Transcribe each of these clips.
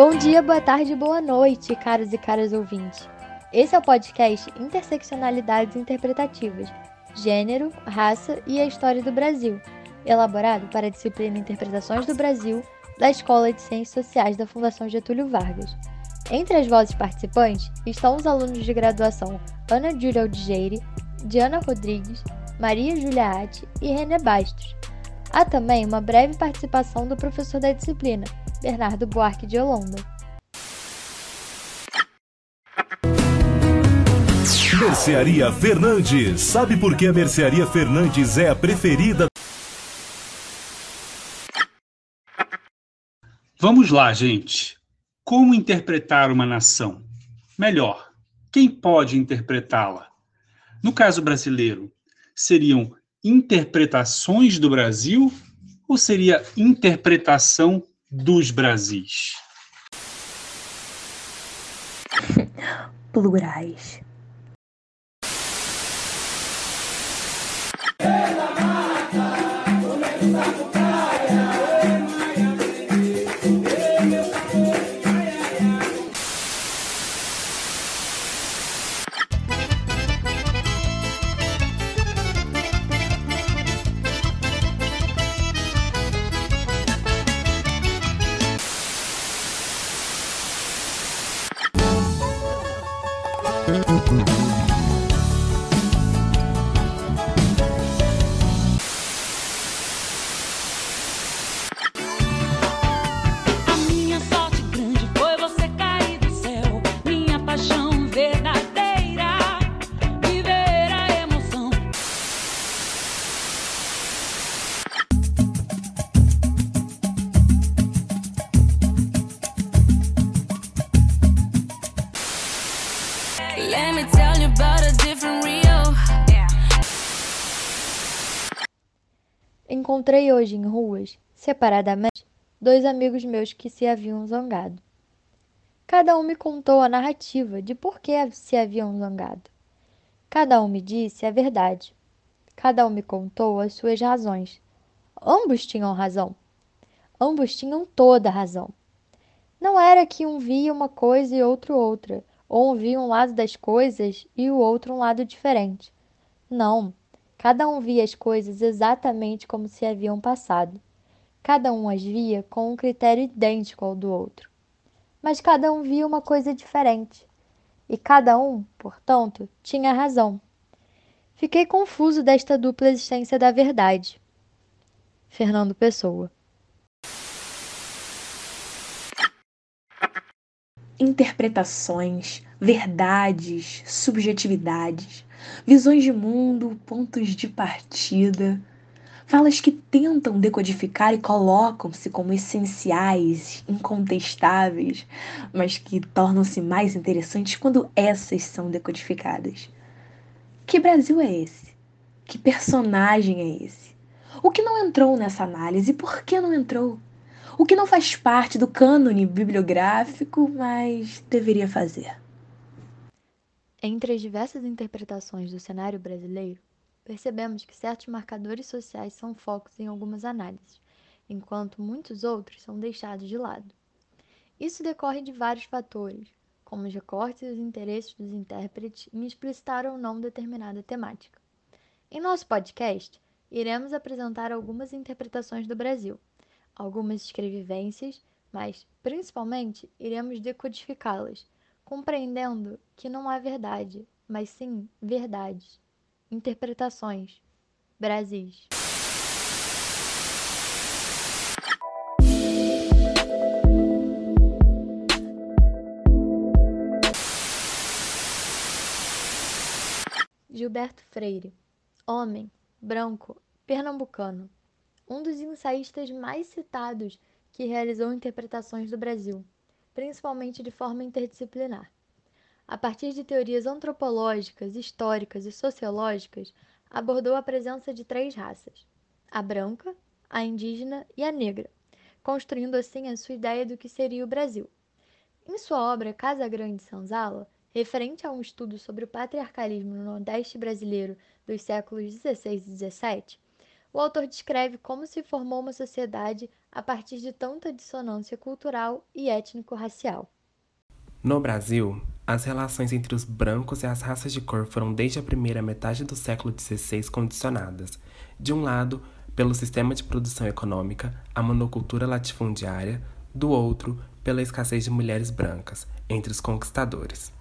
Bom dia, boa tarde, boa noite, caros e caras ouvintes. Esse é o podcast Interseccionalidades Interpretativas, Gênero, Raça e a História do Brasil, elaborado para a disciplina Interpretações do Brasil da Escola de Ciências Sociais da Fundação Getúlio Vargas. Entre as vozes participantes estão os alunos de graduação Ana Júlia Aldigeire, Diana Rodrigues, Maria Julia Atti e René Bastos. Há também uma breve participação do professor da disciplina, Bernardo Buarque de Holanda. Mercearia Fernandes. Sabe por que a Mercearia Fernandes é a preferida? Vamos lá, gente. Como interpretar uma nação? Melhor, quem pode interpretá-la? No caso brasileiro, seriam interpretações do Brasil ou seria interpretação dos Brasis? Plurais. Encontrei hoje em ruas, separadamente, dois amigos meus que se haviam zangado. Cada um me contou a narrativa de por que se haviam zangado. Cada um me disse a verdade. Cada um me contou as suas razões. Ambos tinham razão. Ambos tinham toda a razão. Não era que um via uma coisa e outro outra, ou um via um lado das coisas e o outro um lado diferente. Não. Cada um via as coisas exatamente como se haviam passado. Cada um as via com um critério idêntico ao do outro. Mas cada um via uma coisa diferente. E cada um, portanto, tinha razão. Fiquei confuso desta dupla existência da verdade. Fernando Pessoa. Interpretações, verdades, subjetividades visões de mundo, pontos de partida, falas que tentam decodificar e colocam-se como essenciais, incontestáveis, mas que tornam-se mais interessantes quando essas são decodificadas. Que Brasil é esse? Que personagem é esse? O que não entrou nessa análise? Por que não entrou? O que não faz parte do cânone bibliográfico, mas deveria fazer? Entre as diversas interpretações do cenário brasileiro, percebemos que certos marcadores sociais são focos em algumas análises, enquanto muitos outros são deixados de lado. Isso decorre de vários fatores, como os recortes e os interesses dos intérpretes em explicitar ou não determinada temática. Em nosso podcast, iremos apresentar algumas interpretações do Brasil, algumas escrevivências, mas, principalmente, iremos decodificá-las compreendendo que não há verdade, mas sim verdades, interpretações, Brasis. Gilberto Freire, homem, branco, pernambucano, um dos ensaístas mais citados que realizou interpretações do Brasil principalmente de forma interdisciplinar. A partir de teorias antropológicas, históricas e sociológicas, abordou a presença de três raças: a branca, a indígena e a negra, construindo assim a sua ideia do que seria o Brasil. Em sua obra Casa Grande Senzala, referente a um estudo sobre o patriarcalismo no Nordeste brasileiro dos séculos XVI e XVII, o autor descreve como se formou uma sociedade a partir de tanta dissonância cultural e étnico-racial. No Brasil, as relações entre os brancos e as raças de cor foram desde a primeira metade do século XVI condicionadas, de um lado, pelo sistema de produção econômica, a monocultura latifundiária, do outro, pela escassez de mulheres brancas entre os conquistadores.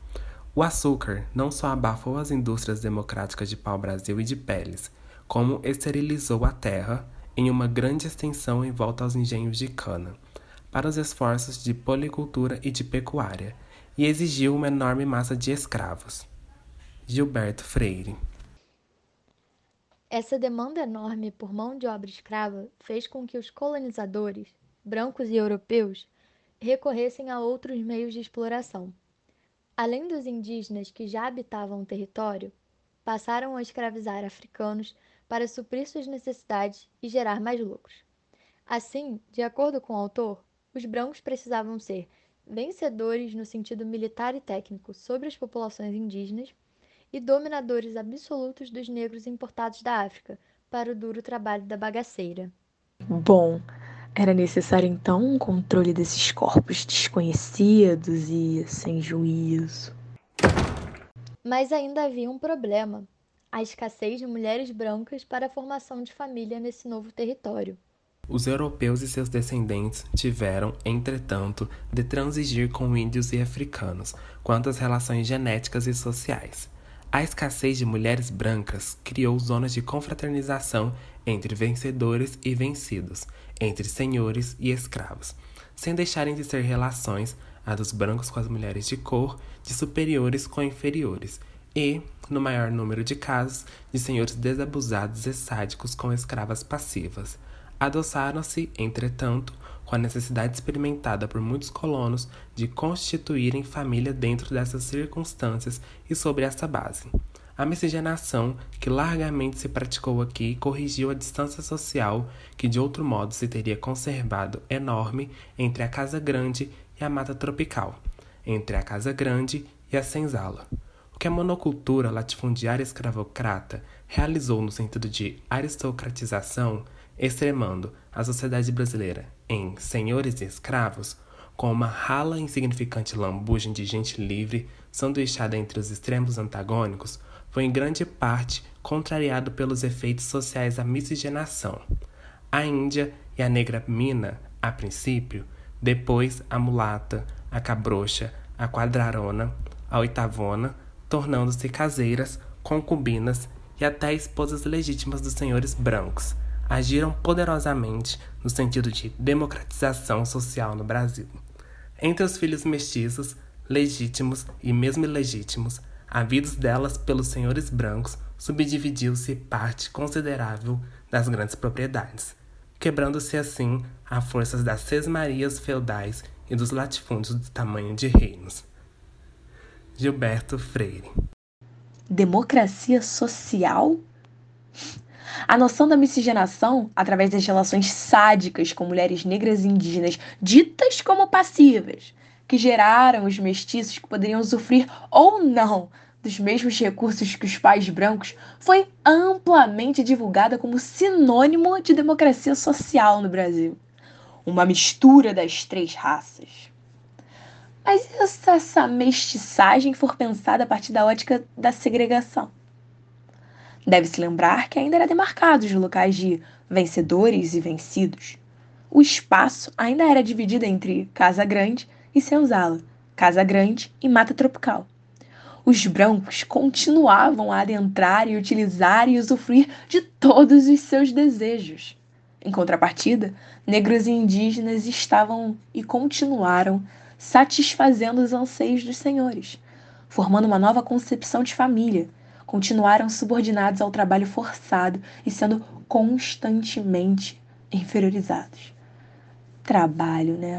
O açúcar não só abafou as indústrias democráticas de pau-brasil e de peles, como esterilizou a terra em uma grande extensão em volta aos engenhos de cana, para os esforços de policultura e de pecuária, e exigiu uma enorme massa de escravos. Gilberto Freire. Essa demanda enorme por mão de obra escrava fez com que os colonizadores, brancos e europeus, recorressem a outros meios de exploração. Além dos indígenas que já habitavam o território, passaram a escravizar africanos para suprir suas necessidades e gerar mais lucros. Assim, de acordo com o autor, os brancos precisavam ser vencedores no sentido militar e técnico sobre as populações indígenas e dominadores absolutos dos negros importados da África para o duro trabalho da bagaceira. Bom, era necessário então um controle desses corpos desconhecidos e sem juízo. Mas ainda havia um problema: a escassez de mulheres brancas para a formação de família nesse novo território. Os europeus e seus descendentes tiveram, entretanto, de transigir com índios e africanos quanto às relações genéticas e sociais. A escassez de mulheres brancas criou zonas de confraternização entre vencedores e vencidos, entre senhores e escravos, sem deixarem de ser relações a dos brancos com as mulheres de cor, de superiores com inferiores, e, no maior número de casos, de senhores desabusados e sádicos com escravas passivas. Adoçaram-se, entretanto, com a necessidade experimentada por muitos colonos de constituírem família dentro dessas circunstâncias e sobre essa base. A miscigenação, que largamente se praticou aqui, corrigiu a distância social que de outro modo se teria conservado enorme entre a Casa Grande e a Mata Tropical, entre a Casa Grande e a Senzala. Que a monocultura latifundiária escravocrata realizou no sentido de aristocratização extremando a sociedade brasileira em senhores e escravos, com uma rala insignificante lambugem de gente livre sanduichada entre os extremos antagônicos, foi em grande parte contrariado pelos efeitos sociais da miscigenação. A Índia e a negra mina, a princípio, depois a mulata, a cabrocha, a quadrarona, a oitavona, tornando-se caseiras, concubinas e até esposas legítimas dos senhores brancos, agiram poderosamente no sentido de democratização social no Brasil. Entre os filhos mestiços, legítimos e mesmo ilegítimos, havidos delas pelos senhores brancos, subdividiu-se parte considerável das grandes propriedades, quebrando-se assim a forças das sesmarias feudais e dos latifúndios do tamanho de reinos. Gilberto Freire Democracia social? A noção da miscigenação, através das relações sádicas com mulheres negras e indígenas ditas como passivas, que geraram os mestiços que poderiam usufruir ou não dos mesmos recursos que os pais brancos, foi amplamente divulgada como sinônimo de democracia social no Brasil. Uma mistura das três raças. Mas e se essa mestiçagem for pensada a partir da ótica da segregação? Deve-se lembrar que ainda era demarcado os locais de vencedores e vencidos. O espaço ainda era dividido entre Casa Grande e Senzala, Casa Grande e Mata Tropical. Os brancos continuavam a adentrar e utilizar e usufruir de todos os seus desejos. Em contrapartida, negros e indígenas estavam e continuaram satisfazendo os anseios dos senhores, formando uma nova concepção de família, continuaram subordinados ao trabalho forçado e sendo constantemente inferiorizados. Trabalho, né?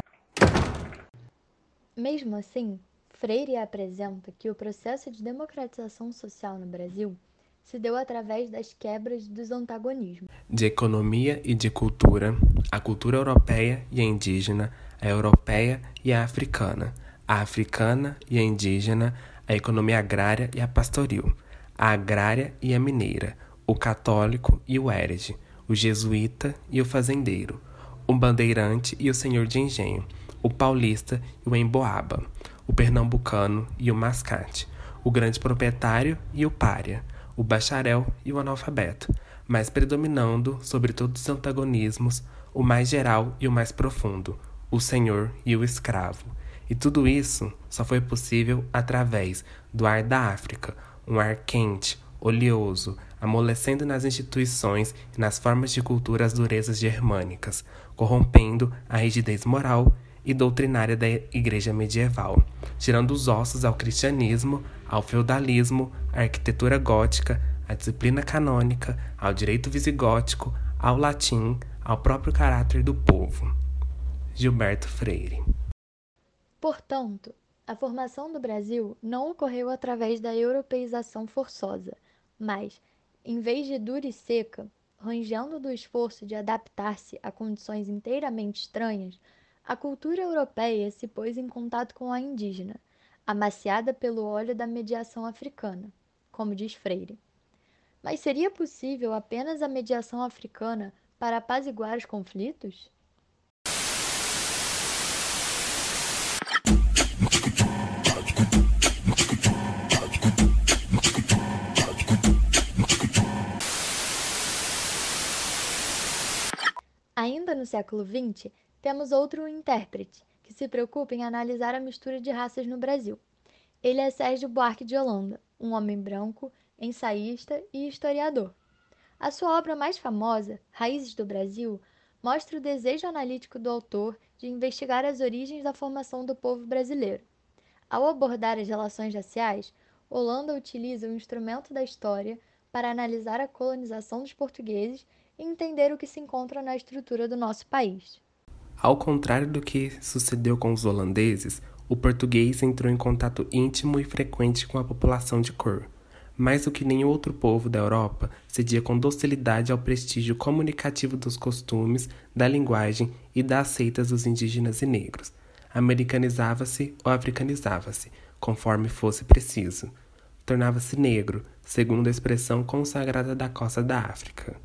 Mesmo assim, Freire apresenta que o processo de democratização social no Brasil se deu através das quebras dos antagonismos. De economia e de cultura, a cultura europeia e a indígena, a europeia e a africana, a africana e a indígena, a economia agrária e a pastoril, a agrária e a mineira, o católico e o herege, o jesuíta e o fazendeiro, o bandeirante e o senhor de engenho, o paulista e o emboaba, o pernambucano e o mascate, o grande proprietário e o pária, o bacharel e o analfabeto, mas predominando sobre todos os antagonismos o mais geral e o mais profundo, o senhor e o escravo. E tudo isso só foi possível através do ar da África, um ar quente, oleoso, amolecendo nas instituições e nas formas de cultura as durezas germânicas, corrompendo a rigidez moral e doutrinária da igreja medieval, tirando os ossos ao cristianismo, ao feudalismo, à arquitetura gótica, à disciplina canônica, ao direito visigótico, ao latim, ao próprio caráter do povo. Gilberto Freire. Portanto, a formação do Brasil não ocorreu através da europeização forçosa, mas, em vez de dura e seca, rangendo do esforço de adaptar-se a condições inteiramente estranhas, a cultura europeia se pôs em contato com a indígena, amaciada pelo óleo da mediação africana, como diz Freire. Mas seria possível apenas a mediação africana para apaziguar os conflitos? Ainda no século XX, temos outro intérprete que se preocupa em analisar a mistura de raças no Brasil. Ele é Sérgio Buarque de Holanda, um homem branco, ensaísta e historiador. A sua obra mais famosa, Raízes do Brasil, mostra o desejo analítico do autor de investigar as origens da formação do povo brasileiro. Ao abordar as relações raciais, Holanda utiliza o instrumento da história para analisar a colonização dos portugueses e entender o que se encontra na estrutura do nosso país. Ao contrário do que sucedeu com os holandeses, o português entrou em contato íntimo e frequente com a população de cor. Mais do que nenhum outro povo da Europa, cedia com docilidade ao prestígio comunicativo dos costumes, da linguagem e das seitas dos indígenas e negros. Americanizava-se ou africanizava-se, conforme fosse preciso. Tornava-se negro, segundo a expressão consagrada da costa da África.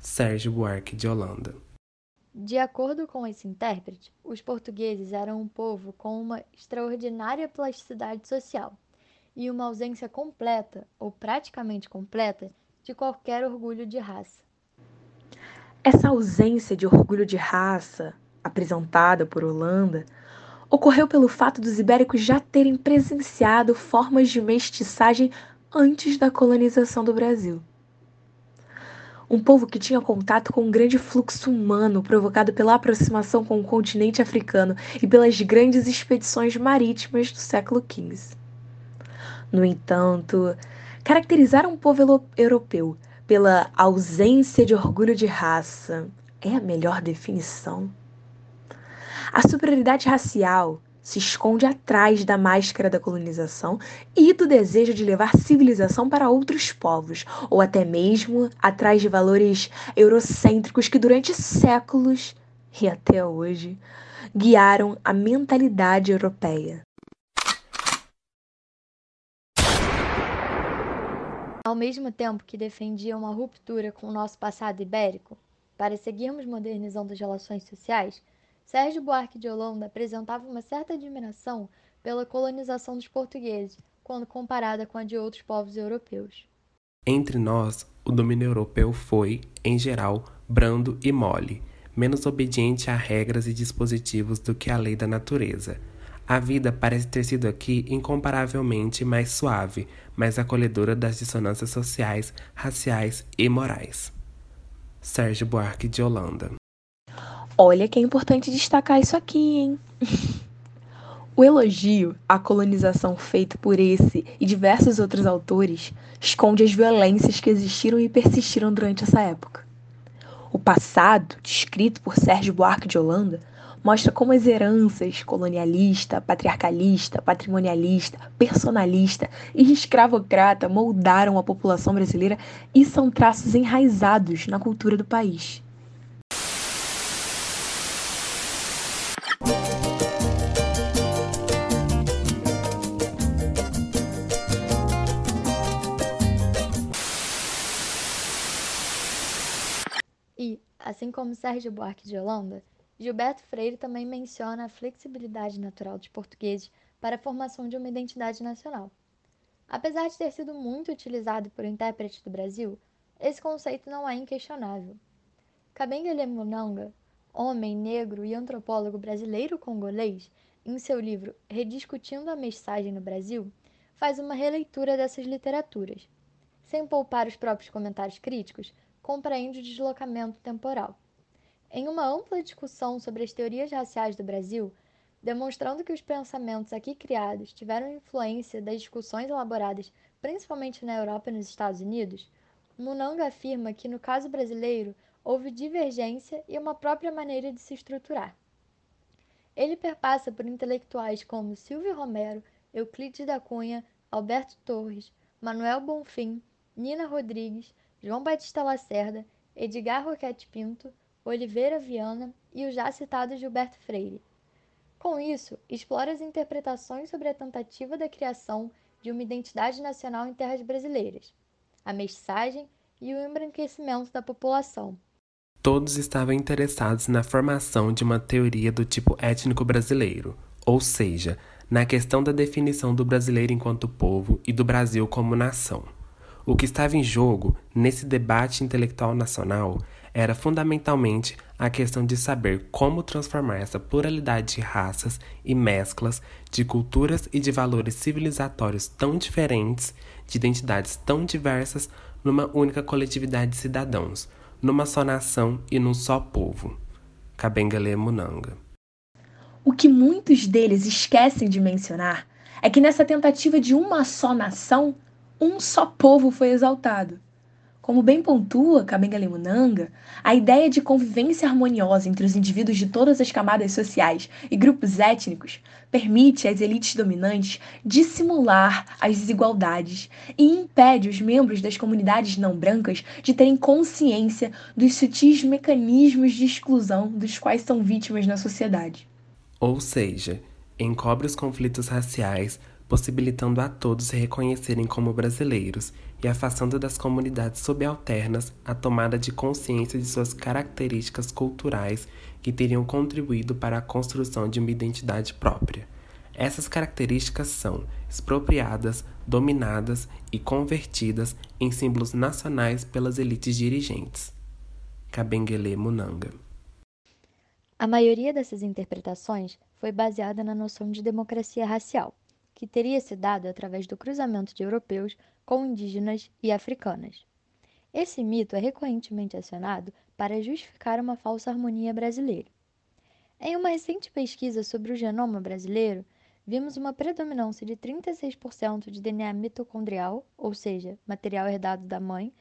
Sérgio Buarque de Holanda. De acordo com esse intérprete, os portugueses eram um povo com uma extraordinária plasticidade social e uma ausência completa, ou praticamente completa, de qualquer orgulho de raça. Essa ausência de orgulho de raça, apresentada por Holanda, ocorreu pelo fato dos ibéricos já terem presenciado formas de mestiçagem antes da colonização do Brasil um povo que tinha contato com um grande fluxo humano provocado pela aproximação com o continente africano e pelas grandes expedições marítimas do século XV. No entanto, caracterizar um povo europeu pela ausência de orgulho de raça é a melhor definição. A superioridade racial se esconde atrás da máscara da colonização e do desejo de levar civilização para outros povos, ou até mesmo atrás de valores eurocêntricos que durante séculos e até hoje guiaram a mentalidade europeia. Ao mesmo tempo que defendia uma ruptura com o nosso passado ibérico, para seguirmos modernizando as relações sociais, Sérgio Buarque de Holanda apresentava uma certa admiração pela colonização dos portugueses, quando comparada com a de outros povos europeus. Entre nós, o domínio europeu foi, em geral, brando e mole, menos obediente a regras e dispositivos do que a lei da natureza. A vida parece ter sido aqui incomparavelmente mais suave, mais acolhedora das dissonâncias sociais, raciais e morais. Sérgio Buarque de Holanda Olha que é importante destacar isso aqui, hein? o elogio à colonização feito por esse e diversos outros autores esconde as violências que existiram e persistiram durante essa época. O passado, descrito por Sérgio Buarque de Holanda, mostra como as heranças colonialista, patriarcalista, patrimonialista, personalista e escravocrata moldaram a população brasileira e são traços enraizados na cultura do país. Como Sérgio Buarque de Holanda, Gilberto Freire também menciona a flexibilidade natural dos portugueses para a formação de uma identidade nacional. Apesar de ter sido muito utilizado por intérpretes do Brasil, esse conceito não é inquestionável. Kabengele Munanga, homem negro e antropólogo brasileiro-congolês, em seu livro Rediscutindo a Mensagem no Brasil, faz uma releitura dessas literaturas. Sem poupar os próprios comentários críticos, compreende o deslocamento temporal. Em uma ampla discussão sobre as teorias raciais do Brasil, demonstrando que os pensamentos aqui criados tiveram influência das discussões elaboradas principalmente na Europa e nos Estados Unidos, Munanga afirma que no caso brasileiro houve divergência e uma própria maneira de se estruturar. Ele perpassa por intelectuais como Silvio Romero, Euclides da Cunha, Alberto Torres, Manuel Bonfim, Nina Rodrigues, João Batista Lacerda, Edgar Roquete Pinto, Oliveira Viana e o já citado Gilberto Freire. Com isso, explora as interpretações sobre a tentativa da criação de uma identidade nacional em terras brasileiras, a mestiçagem e o embranquecimento da população. Todos estavam interessados na formação de uma teoria do tipo étnico brasileiro, ou seja, na questão da definição do brasileiro enquanto povo e do Brasil como nação. O que estava em jogo nesse debate intelectual nacional era fundamentalmente a questão de saber como transformar essa pluralidade de raças e mesclas de culturas e de valores civilizatórios tão diferentes, de identidades tão diversas, numa única coletividade de cidadãos, numa só nação e num só povo. Kabengele Munanga. O que muitos deles esquecem de mencionar é que nessa tentativa de uma só nação, um só povo foi exaltado. Como bem pontua Kabengele Munanga, a ideia de convivência harmoniosa entre os indivíduos de todas as camadas sociais e grupos étnicos permite às elites dominantes dissimular as desigualdades e impede os membros das comunidades não brancas de terem consciência dos sutis mecanismos de exclusão dos quais são vítimas na sociedade. Ou seja, encobre os conflitos raciais, possibilitando a todos se reconhecerem como brasileiros e afastando das comunidades subalternas a tomada de consciência de suas características culturais que teriam contribuído para a construção de uma identidade própria. Essas características são expropriadas, dominadas e convertidas em símbolos nacionais pelas elites dirigentes. Kabengele Munanga a maioria dessas interpretações foi baseada na noção de democracia racial, que teria se dado através do cruzamento de europeus com indígenas e africanas. Esse mito é recorrentemente acionado para justificar uma falsa harmonia brasileira. Em uma recente pesquisa sobre o genoma brasileiro, vimos uma predominância de 36% de DNA mitocondrial, ou seja, material herdado da mãe,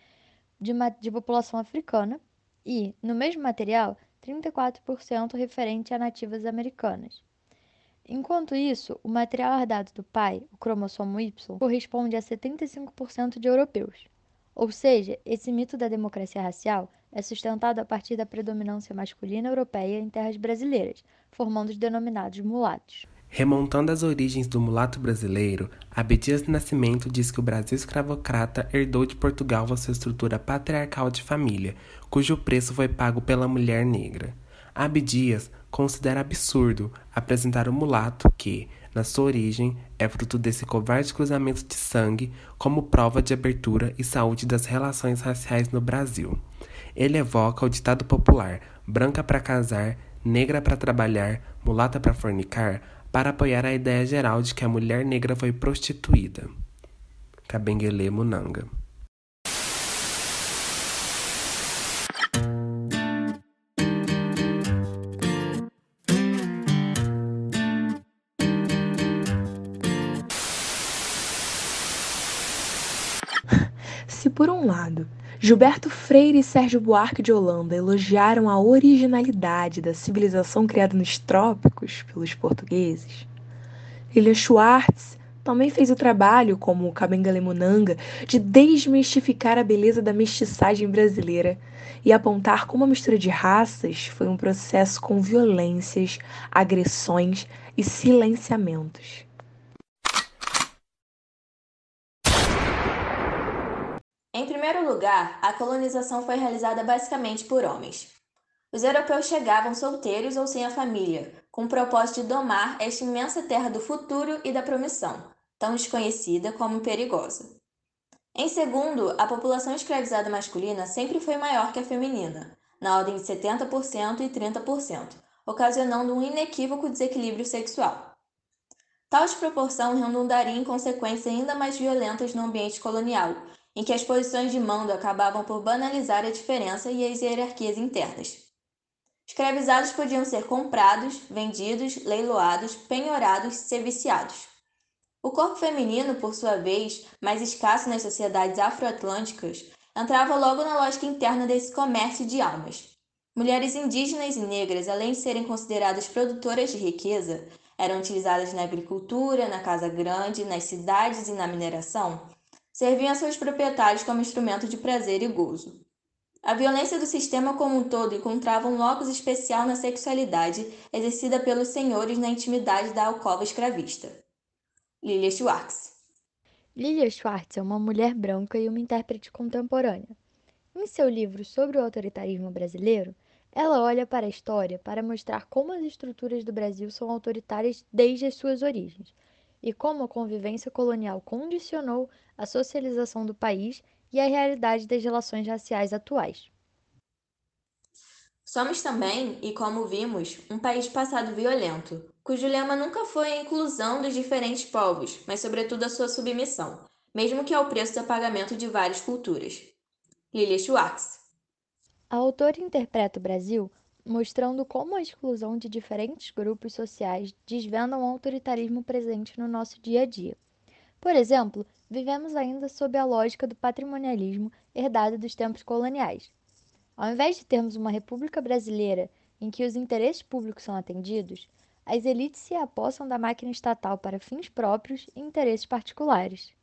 de, de população africana, e, no mesmo material, 34% referente a nativas americanas. Enquanto isso, o material herdado do pai, o cromossomo Y, corresponde a 75% de europeus. Ou seja, esse mito da democracia racial é sustentado a partir da predominância masculina europeia em terras brasileiras, formando os denominados mulatos. Remontando às origens do mulato brasileiro, Abdias Nascimento diz que o Brasil escravocrata herdou de Portugal a sua estrutura patriarcal de família, cujo preço foi pago pela mulher negra. Abdias considera absurdo apresentar o mulato que, na sua origem, é fruto desse covarde cruzamento de sangue como prova de abertura e saúde das relações raciais no Brasil. Ele evoca o ditado popular: branca para casar, negra para trabalhar, mulata para fornicar, para apoiar a ideia geral de que a mulher negra foi prostituída. Kabengele Munanga Gilberto Freire e Sérgio Buarque de Holanda elogiaram a originalidade da civilização criada nos trópicos pelos portugueses. Lilia Schwartz também fez o trabalho, como o Kabengele Munanga, de desmistificar a beleza da mestiçagem brasileira e apontar como a mistura de raças foi um processo com violências, agressões e silenciamentos. Em primeiro lugar, a colonização foi realizada basicamente por homens. Os europeus chegavam solteiros ou sem a família, com o propósito de domar esta imensa terra do futuro e da promissão, tão desconhecida como perigosa. Em segundo, a população escravizada masculina sempre foi maior que a feminina, na ordem de 70% e 30%, ocasionando um inequívoco desequilíbrio sexual. Tal desproporção redundaria em consequências ainda mais violentas no ambiente colonial, em que as posições de mando acabavam por banalizar a diferença e as hierarquias internas. Escravizados podiam ser comprados, vendidos, leiloados, penhorados, serviciados. O corpo feminino, por sua vez, mais escasso nas sociedades afroatlânticas, entrava logo na lógica interna desse comércio de almas. Mulheres indígenas e negras, além de serem consideradas produtoras de riqueza, eram utilizadas na agricultura, na casa grande, nas cidades e na mineração, serviam a seus proprietários como instrumento de prazer e gozo. A violência do sistema como um todo encontrava um locus especial na sexualidade exercida pelos senhores na intimidade da alcova escravista. Lilia Schwartz Lilia Schwartz é uma mulher branca e uma intérprete contemporânea. Em seu livro sobre o autoritarismo brasileiro, ela olha para a história para mostrar como as estruturas do Brasil são autoritárias desde as suas origens e como a convivência colonial condicionou a socialização do país e a realidade das relações raciais atuais. Somos também, e como vimos, um país passado violento, cujo lema nunca foi a inclusão dos diferentes povos, mas sobretudo a sua submissão, mesmo que ao preço do apagamento de várias culturas. Lilia Schwartz. A autora interpreta o Brasil mostrando como a exclusão de diferentes grupos sociais desvendam o autoritarismo presente no nosso dia a dia. Por exemplo, vivemos ainda sob a lógica do patrimonialismo herdado dos tempos coloniais. Ao invés de termos uma república brasileira em que os interesses públicos são atendidos, as elites se apossam da máquina estatal para fins próprios e interesses particulares.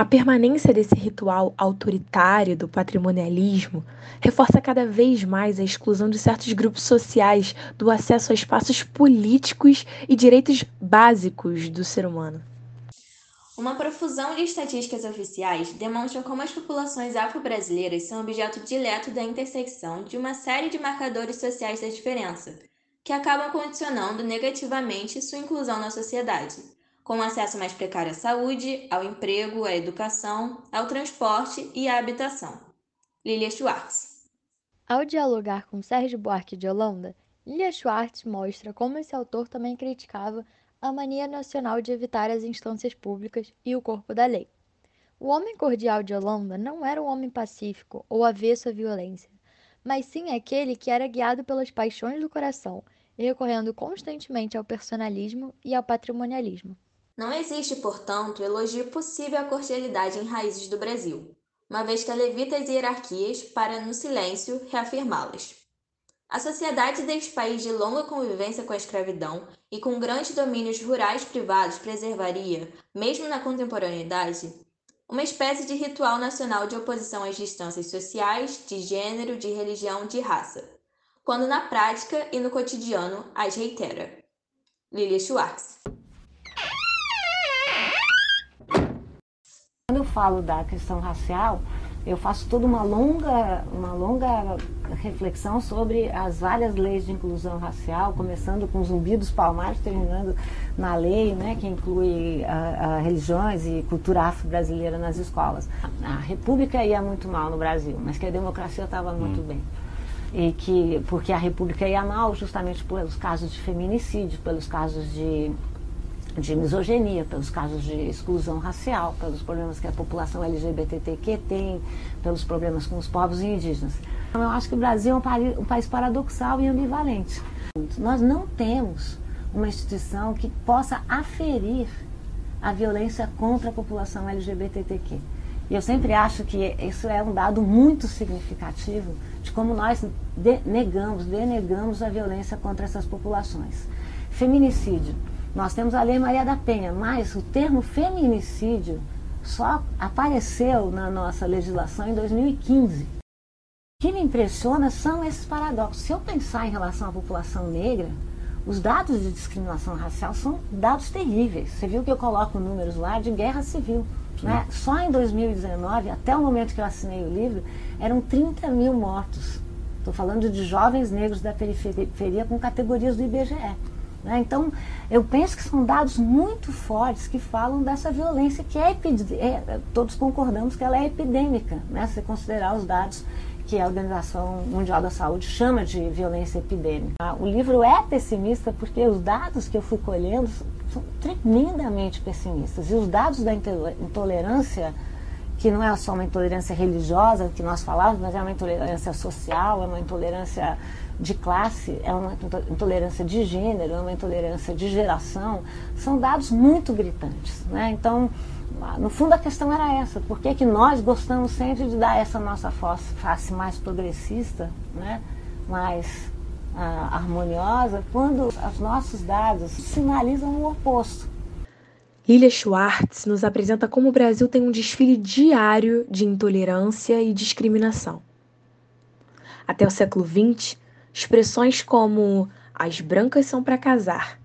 A permanência desse ritual autoritário do patrimonialismo reforça cada vez mais a exclusão de certos grupos sociais do acesso a espaços políticos e direitos básicos do ser humano. Uma profusão de estatísticas oficiais demonstra como as populações afro-brasileiras são objeto direto da intersecção de uma série de marcadores sociais da diferença, que acabam condicionando negativamente sua inclusão na sociedade com acesso mais precário à saúde, ao emprego, à educação, ao transporte e à habitação. Lilia Schwartz. Ao dialogar com Sérgio Buarque de Holanda, Lilia Schwartz mostra como esse autor também criticava a mania nacional de evitar as instâncias públicas e o corpo da lei. O homem cordial de Holanda não era um homem pacífico ou avesso à violência, mas sim aquele que era guiado pelas paixões do coração recorrendo constantemente ao personalismo e ao patrimonialismo. Não existe, portanto, elogio possível à cordialidade em raízes do Brasil, uma vez que levita as hierarquias para, no silêncio, reafirmá-las. A sociedade deste país de longa convivência com a escravidão e com grandes domínios rurais privados preservaria, mesmo na contemporaneidade, uma espécie de ritual nacional de oposição às distâncias sociais, de gênero, de religião, de raça, quando na prática e no cotidiano as reitera. Lilia Schwartz falo da questão racial, eu faço toda uma longa, uma longa reflexão sobre as várias leis de inclusão racial, começando com Zumbi dos Palmares, terminando na lei né, que inclui a, a religiões e cultura afro-brasileira nas escolas. A república ia muito mal no Brasil, mas que a democracia estava muito hum. bem. E que, porque a república ia mal justamente pelos casos de feminicídio, pelos casos de de misoginia, pelos casos de exclusão racial, pelos problemas que a população LGBTQ tem, pelos problemas com os povos indígenas. Então, eu acho que o Brasil é um país, um país paradoxal e ambivalente. Nós não temos uma instituição que possa aferir a violência contra a população LGBTQ. E eu sempre acho que isso é um dado muito significativo de como nós negamos, denegamos a violência contra essas populações. Feminicídio nós temos a Lei Maria da Penha, mas o termo feminicídio só apareceu na nossa legislação em 2015. O que me impressiona são esses paradoxos. Se eu pensar em relação à população negra, os dados de discriminação racial são dados terríveis. Você viu que eu coloco números lá de guerra civil, Né? Só em 2019, até o momento que eu assinei o livro, eram 30 mil mortos. Estou falando de jovens negros da periferia com categorias do IBGE. Né? Então, eu penso que são dados muito fortes que falam dessa violência que é, é todos concordamos que ela é epidêmica, né? se considerar os dados que a Organização Mundial da Saúde chama de violência epidêmica. O livro é pessimista porque os dados que eu fui colhendo são tremendamente pessimistas. E os dados da intolerância, que não é só uma intolerância religiosa que nós falávamos, mas é uma intolerância social, é uma intolerância de classe, é uma intolerância de gênero, é uma intolerância de geração, são dados muito gritantes. Né? Então, no fundo a questão era essa, por que, que nós gostamos sempre de dar essa nossa face mais progressista, né? mais uh, harmoniosa, quando os nossos dados sinalizam o oposto. Lilia Schwartz nos apresenta como o Brasil tem um desfile diário de intolerância e discriminação. Até o século XX, expressões como as brancas são para casar,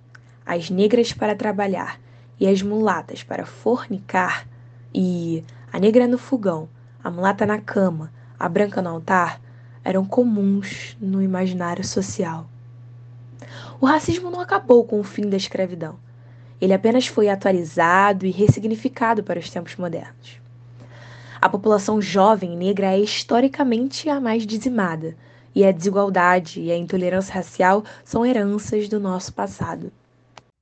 as negras para trabalhar e as mulatas para fornicar, e a negra no fogão, a mulata na cama, a branca no altar, eram comuns no imaginário social. O racismo não acabou com o fim da escravidão. Ele apenas foi atualizado e ressignificado para os tempos modernos. A população jovem negra é historicamente a mais dizimada, e a desigualdade e a intolerância racial são heranças do nosso passado.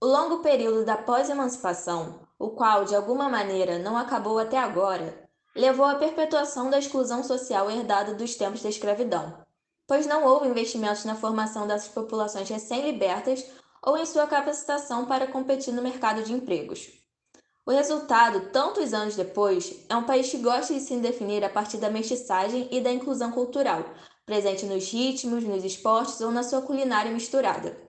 O longo período da pós-emancipação, o qual de alguma maneira não acabou até agora, levou à perpetuação da exclusão social herdada dos tempos da escravidão, pois não houve investimentos na formação dessas populações recém-libertas ou em sua capacitação para competir no mercado de empregos. O resultado, tantos anos depois, é um país que gosta de se definir a partir da mestiçagem e da inclusão cultural, presente nos ritmos, nos esportes ou na sua culinária misturada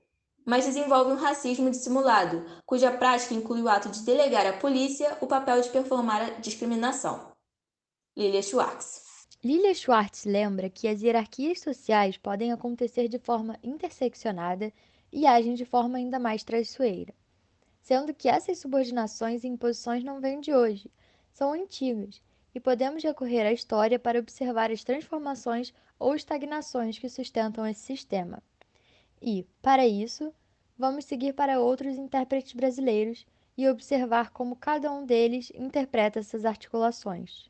mas desenvolve um racismo dissimulado, cuja prática inclui o ato de delegar à polícia o papel de performar a discriminação. Lilia Schwartz. Lilia Schwartz lembra que as hierarquias sociais podem acontecer de forma interseccionada e agem de forma ainda mais traiçoeira, sendo que essas subordinações e imposições não vêm de hoje, são antigas, e podemos recorrer à história para observar as transformações ou estagnações que sustentam esse sistema. E, para isso, vamos seguir para outros intérpretes brasileiros e observar como cada um deles interpreta essas articulações.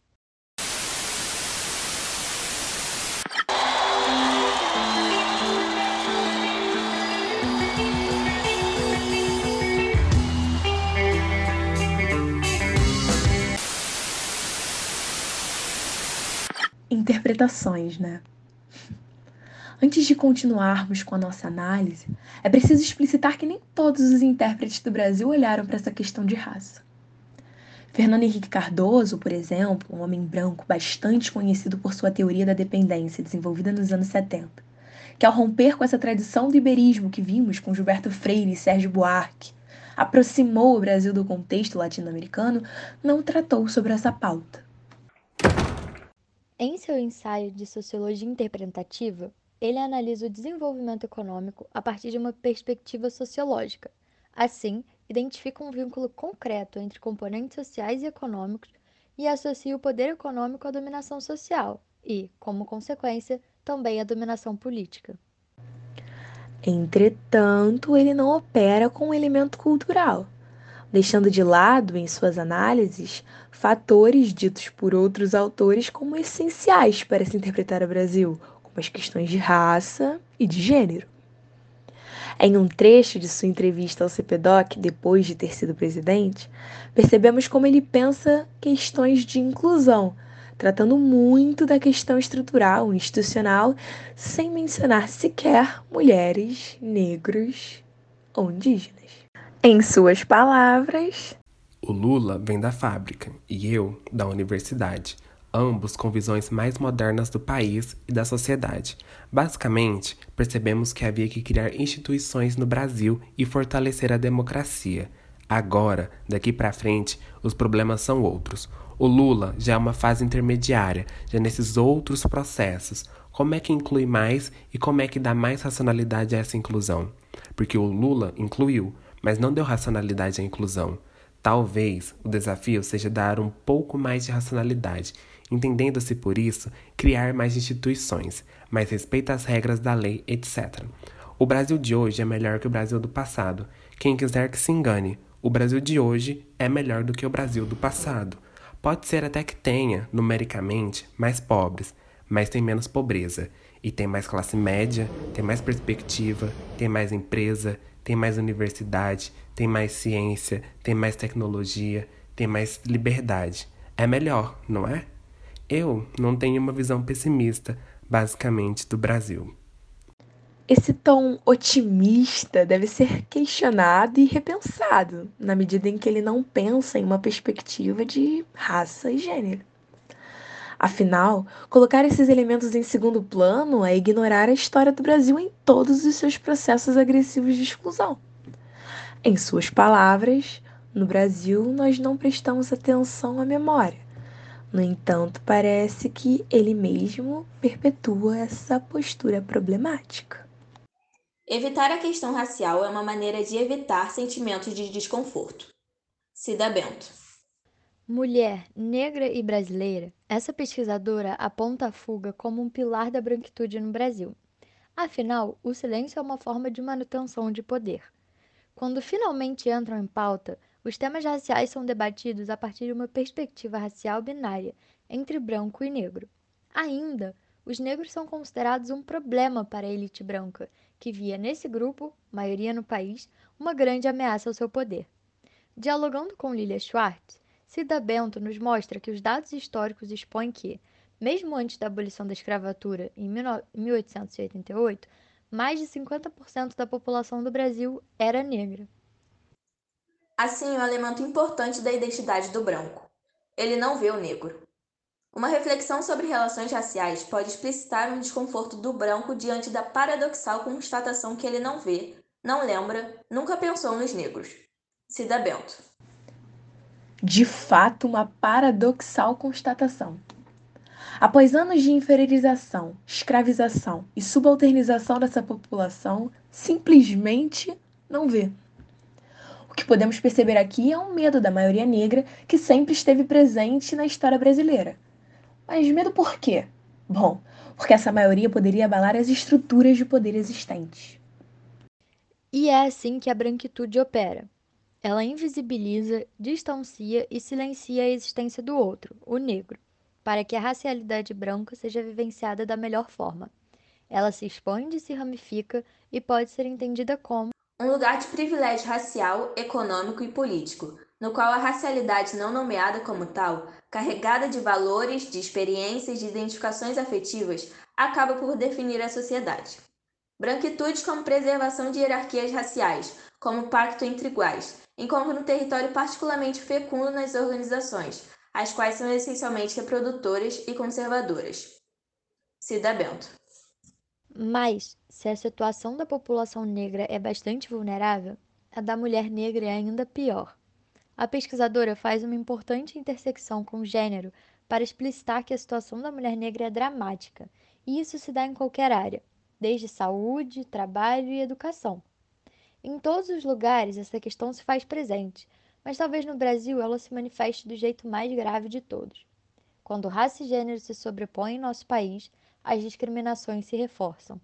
Interpretações, né? Antes de continuarmos com a nossa análise, é preciso explicitar que nem todos os intérpretes do Brasil olharam para essa questão de raça. Fernando Henrique Cardoso, por exemplo, um homem branco bastante conhecido por sua teoria da dependência desenvolvida nos anos 70, que ao romper com essa tradição do iberismo que vimos com Gilberto Freire e Sérgio Buarque, aproximou o Brasil do contexto latino-americano, não tratou sobre essa pauta. Em seu ensaio de sociologia interpretativa, ele analisa o desenvolvimento econômico a partir de uma perspectiva sociológica. Assim, identifica um vínculo concreto entre componentes sociais e econômicos e associa o poder econômico à dominação social e, como consequência, também à dominação política. Entretanto, ele não opera com um elemento cultural, deixando de lado em suas análises fatores ditos por outros autores como essenciais para se interpretar o Brasil, como as questões de raça e de gênero. Em um trecho de sua entrevista ao CPDOC, depois de ter sido presidente, percebemos como ele pensa questões de inclusão, tratando muito da questão estrutural, institucional, sem mencionar sequer mulheres, negros ou indígenas. Em suas palavras, o Lula vem da fábrica e eu da universidade ambos com visões mais modernas do país e da sociedade. Basicamente, percebemos que havia que criar instituições no Brasil e fortalecer a democracia. Agora, daqui para frente, os problemas são outros. O Lula já é uma fase intermediária, já nesses outros processos. Como é que inclui mais e como é que dá mais racionalidade a essa inclusão? Porque o Lula incluiu, mas não deu racionalidade à inclusão. Talvez o desafio seja dar um pouco mais de racionalidade, entendendo-se por isso criar mais instituições, mais respeito às regras da lei, etc. O Brasil de hoje é melhor que o Brasil do passado. Quem quiser que se engane, o Brasil de hoje é melhor do que o Brasil do passado. Pode ser até que tenha, numericamente, mais pobres, mas tem menos pobreza. E tem mais classe média, tem mais perspectiva, tem mais empresa, tem mais universidade, tem mais ciência, tem mais tecnologia, tem mais liberdade. É melhor, não é? Eu não tenho uma visão pessimista, basicamente, do Brasil. Esse tom otimista deve ser questionado e repensado, na medida em que ele não pensa em uma perspectiva de raça e gênero. Afinal, colocar esses elementos em segundo plano é ignorar a história do Brasil em todos os seus processos agressivos de exclusão. Em suas palavras, no Brasil nós não prestamos atenção à memória. No entanto, parece que ele mesmo perpetua essa postura problemática. Evitar a questão racial é uma maneira de evitar sentimentos de desconforto. Cida Bento. Mulher, negra e brasileira, essa pesquisadora aponta a fuga como um pilar da branquitude no Brasil. Afinal, o silêncio é uma forma de manutenção de poder. Quando finalmente entram em pauta, os temas raciais são debatidos a partir de uma perspectiva racial binária, entre branco e negro. Ainda, os negros são considerados um problema para a elite branca, que via nesse grupo, maioria no país, uma grande ameaça ao seu poder. Dialogando com Lilia Schwartz, Cida Bento nos mostra que os dados históricos expõem que, mesmo antes da abolição da escravatura, em 1888, mais de 50% da população do Brasil era negra. Assim, um elemento importante da identidade do branco. Ele não vê o negro. Uma reflexão sobre relações raciais pode explicitar um desconforto do branco diante da paradoxal constatação que ele não vê, não lembra, nunca pensou nos negros. Cida Bento. De fato, uma paradoxal constatação. Após anos de inferiorização, escravização e subalternização dessa população, simplesmente não vê. O que podemos perceber aqui é um medo da maioria negra que sempre esteve presente na história brasileira. Mas medo por quê? Bom, porque essa maioria poderia abalar as estruturas de poder existentes. E é assim que a branquitude opera. Ela invisibiliza, distancia e silencia a existência do outro, o negro para que a racialidade branca seja vivenciada da melhor forma. Ela se expande se ramifica e pode ser entendida como um lugar de privilégio racial, econômico e político, no qual a racialidade não nomeada como tal, carregada de valores, de experiências, de identificações afetivas, acaba por definir a sociedade. Branquitude como preservação de hierarquias raciais, como pacto entre iguais, encontra um território particularmente fecundo nas organizações, as quais são essencialmente reprodutoras e conservadoras. Cida Bento. Mas, se a situação da população negra é bastante vulnerável, a da mulher negra é ainda pior. A pesquisadora faz uma importante intersecção com o gênero para explicitar que a situação da mulher negra é dramática, e isso se dá em qualquer área, desde saúde, trabalho e educação. Em todos os lugares, essa questão se faz presente, mas talvez no Brasil ela se manifeste do jeito mais grave de todos. Quando raça e gênero se sobrepõem em nosso país, as discriminações se reforçam.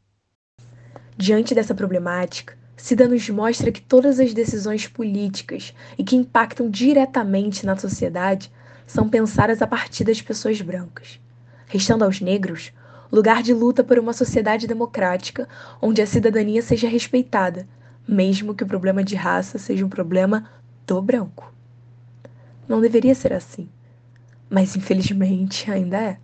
Diante dessa problemática, Cida nos mostra que todas as decisões políticas e que impactam diretamente na sociedade são pensadas a partir das pessoas brancas, restando aos negros lugar de luta por uma sociedade democrática onde a cidadania seja respeitada, mesmo que o problema de raça seja um problema do branco. Não deveria ser assim, mas infelizmente ainda é.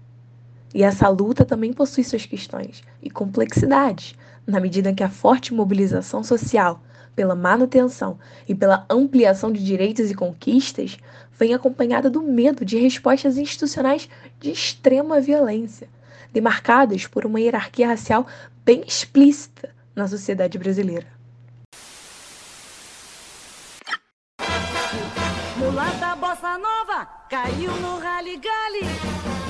E essa luta também possui suas questões e complexidades, na medida em que a forte mobilização social pela manutenção e pela ampliação de direitos e conquistas vem acompanhada do medo de respostas institucionais de extrema violência, demarcadas por uma hierarquia racial bem explícita na sociedade brasileira. Mulata bossa nova caiu no rally-gally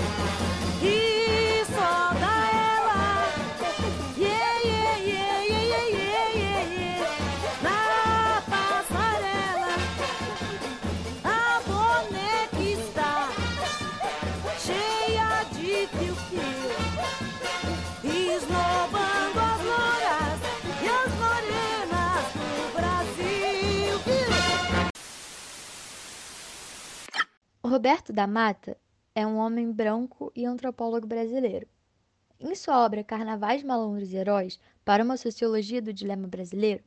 Roberto da Mata é um homem branco e antropólogo brasileiro. Em sua obra Carnavais, Malandros e Heróis, para uma sociologia do dilema brasileiro,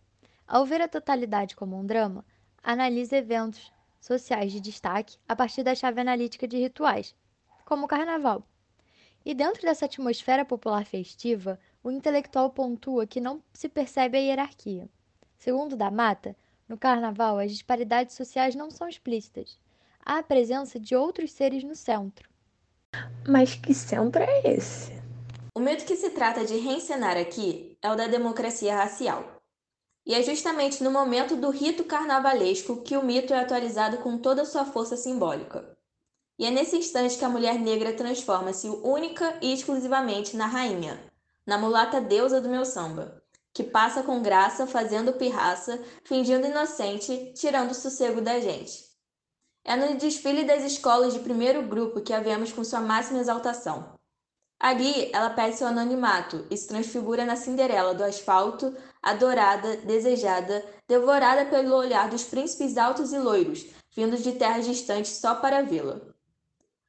ao ver a totalidade como um drama, analisa eventos sociais de destaque a partir da chave analítica de rituais, como o carnaval. E dentro dessa atmosfera popular festiva, o intelectual pontua que não se percebe a hierarquia. Segundo da Mata, no carnaval as disparidades sociais não são explícitas. A presença de outros seres no centro. Mas que centro é esse? O mito que se trata de reencenar aqui é o da democracia racial. E é justamente no momento do rito carnavalesco que o mito é atualizado com toda a sua força simbólica. E é nesse instante que a mulher negra transforma-se única e exclusivamente na rainha, na mulata deusa do meu samba, que passa com graça fazendo pirraça, fingindo inocente, tirando o sossego da gente. É no desfile das escolas de primeiro grupo que a vemos com sua máxima exaltação. Ali, ela perde seu anonimato e se transfigura na Cinderela do asfalto, adorada, desejada, devorada pelo olhar dos príncipes altos e loiros, vindos de terras distantes só para vê-la.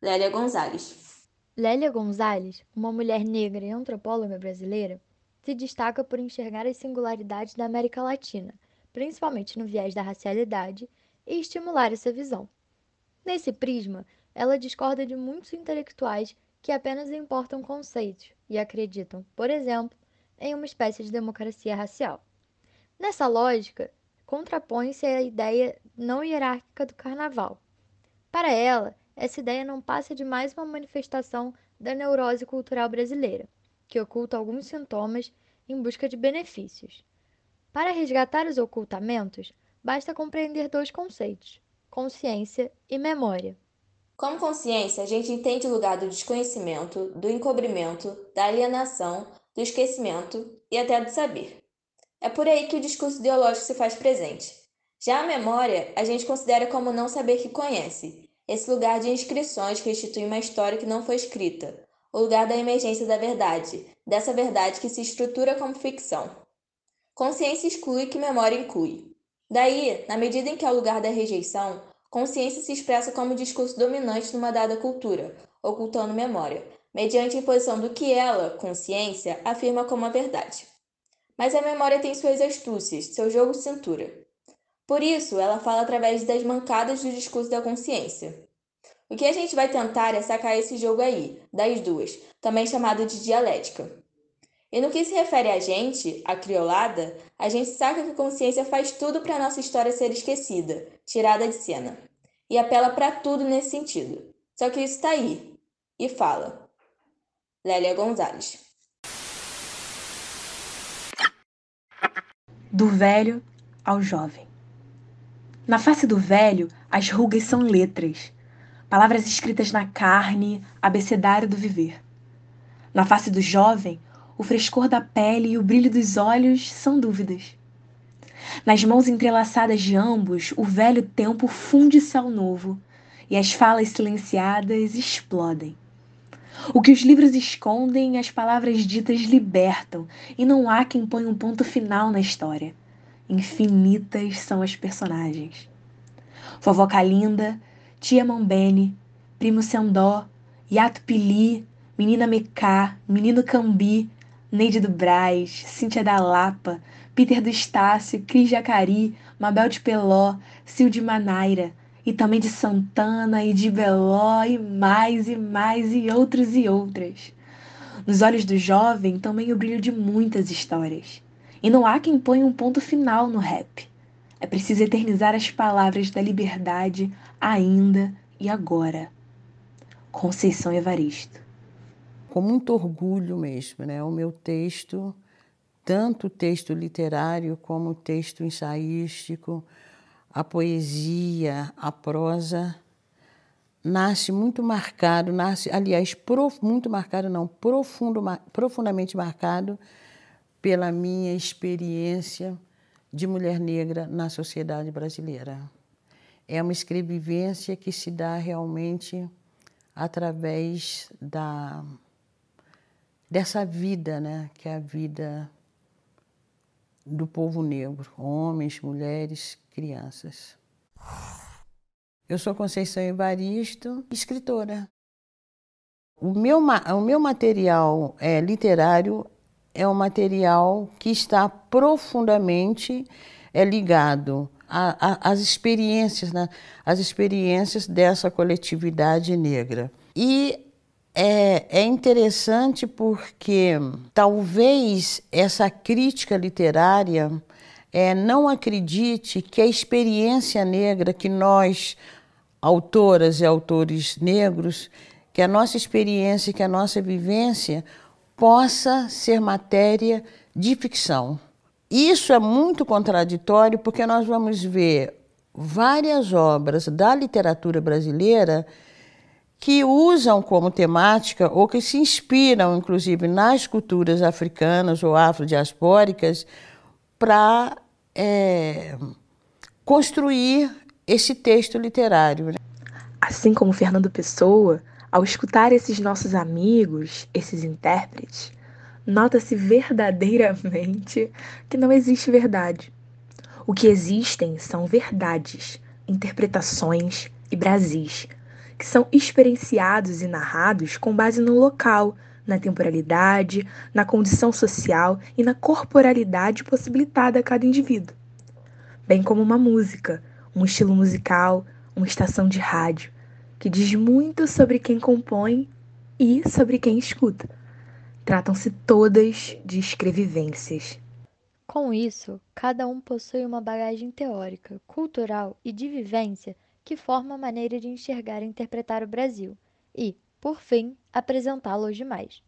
Lélia Gonzalez. Lélia Gonzalez, uma mulher negra e antropóloga brasileira, se destaca por enxergar as singularidades da América Latina, principalmente no viés da racialidade, e estimular essa visão. Nesse prisma, ela discorda de muitos intelectuais que apenas importam conceitos e acreditam, por exemplo, em uma espécie de democracia racial. Nessa lógica, contrapõe-se a ideia não hierárquica do carnaval. Para ela, essa ideia não passa de mais uma manifestação da neurose cultural brasileira, que oculta alguns sintomas em busca de benefícios. Para resgatar os ocultamentos, basta compreender dois conceitos: consciência e memória. Como consciência, a gente entende o lugar do desconhecimento, do encobrimento, da alienação, do esquecimento e até do saber. É por aí que o discurso ideológico se faz presente. Já a memória, a gente considera como não saber que conhece, esse lugar de inscrições que institui uma história que não foi escrita, o lugar da emergência da verdade, dessa verdade que se estrutura como ficção. Consciência exclui que memória inclui. Daí, na medida em que é o lugar da rejeição, Consciência se expressa como discurso dominante numa dada cultura, ocultando memória, mediante a imposição do que ela, consciência, afirma como a verdade. Mas a memória tem suas astúcias, seu jogo cintura. Por isso, ela fala através das mancadas do discurso da consciência. O que a gente vai tentar é sacar esse jogo aí, das duas, também chamado de dialética. E no que se refere a gente, a criolada, a gente saca que a consciência faz tudo para nossa história ser esquecida, tirada de cena. E apela para tudo nesse sentido. Só que isso está aí. E fala. Lélia Gonzalez. Do velho ao jovem. Na face do velho, as rugas são letras, palavras escritas na carne, abecedário do viver. Na face do jovem, o frescor da pele e o brilho dos olhos são dúvidas. Nas mãos entrelaçadas de ambos, o velho tempo funde-se ao novo e as falas silenciadas explodem. O que os livros escondem, as palavras ditas libertam, e não há quem ponha um ponto final na história. Infinitas são as personagens. Vovó Calinda, Tia Mambene, Primo Sendó, Yato Pili, Menina Mecá, Menino Cambi, Neide do Braz, Cíntia da Lapa, Peter do Estácio, Cris Jacari, Mabel de Peló, Sil de Manaira, e também de Santana e de Beló, e mais e mais e outros e outras. Nos olhos do jovem também o brilho de muitas histórias. E não há quem ponha um ponto final no rap. É preciso eternizar as palavras da liberdade ainda e agora. Conceição Evaristo com muito orgulho mesmo, né? O meu texto, tanto o texto literário como o texto ensaístico, a poesia, a prosa, nasce muito marcado, nasce, aliás, prof, muito marcado não, profundo, profundamente marcado pela minha experiência de mulher negra na sociedade brasileira. É uma escrevivência que se dá realmente através da dessa vida, né, que é a vida do povo negro, homens, mulheres, crianças. Eu sou Conceição Evaristo, escritora. O meu, o meu material é, literário é um material que está profundamente é, ligado às experiências, né? as experiências dessa coletividade negra. E é, é interessante porque talvez essa crítica literária é, não acredite que a experiência negra que nós, autoras e autores negros, que a nossa experiência, que a nossa vivência possa ser matéria de ficção. Isso é muito contraditório porque nós vamos ver várias obras da literatura brasileira que usam como temática ou que se inspiram, inclusive, nas culturas africanas ou afrodiaspóricas para é, construir esse texto literário. Né? Assim como Fernando Pessoa, ao escutar esses nossos amigos, esses intérpretes, nota-se verdadeiramente que não existe verdade. O que existem são verdades, interpretações e Brasis, que são experienciados e narrados com base no local, na temporalidade, na condição social e na corporalidade possibilitada a cada indivíduo. Bem como uma música, um estilo musical, uma estação de rádio, que diz muito sobre quem compõe e sobre quem escuta. Tratam-se todas de escrevivências. Com isso, cada um possui uma bagagem teórica, cultural e de vivência que forma a maneira de enxergar e interpretar o Brasil e, por fim, apresentá-lo aos demais.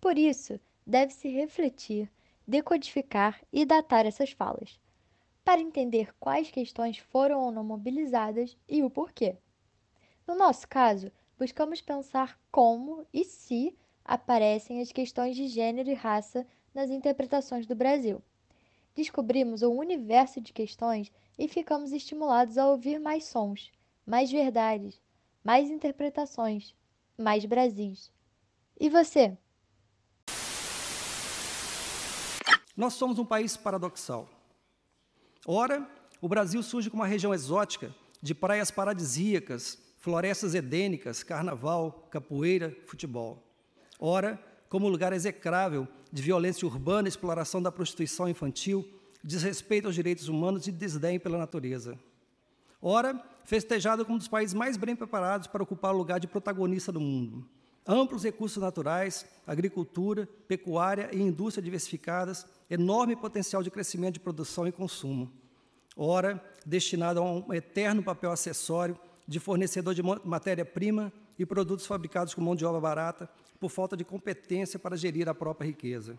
Por isso, deve-se refletir, decodificar e datar essas falas, para entender quais questões foram ou não mobilizadas e o porquê. No nosso caso, buscamos pensar como e se aparecem as questões de gênero e raça nas interpretações do Brasil. Descobrimos um universo de questões e ficamos estimulados a ouvir mais sons, mais verdades, mais interpretações, mais Brasis. E você? Nós somos um país paradoxal. Ora, o Brasil surge como uma região exótica de praias paradisíacas, florestas edênicas, carnaval, capoeira, futebol. Ora, como lugar execrável de violência urbana, exploração da prostituição infantil, desrespeito aos direitos humanos e desdém pela natureza. Ora, festejado como um dos países mais bem preparados para ocupar o lugar de protagonista do mundo. Amplos recursos naturais, agricultura, pecuária e indústria diversificadas, enorme potencial de crescimento de produção e consumo. Ora, destinado a um eterno papel acessório de fornecedor de matéria-prima e produtos fabricados com mão de obra barata, por falta de competência para gerir a própria riqueza.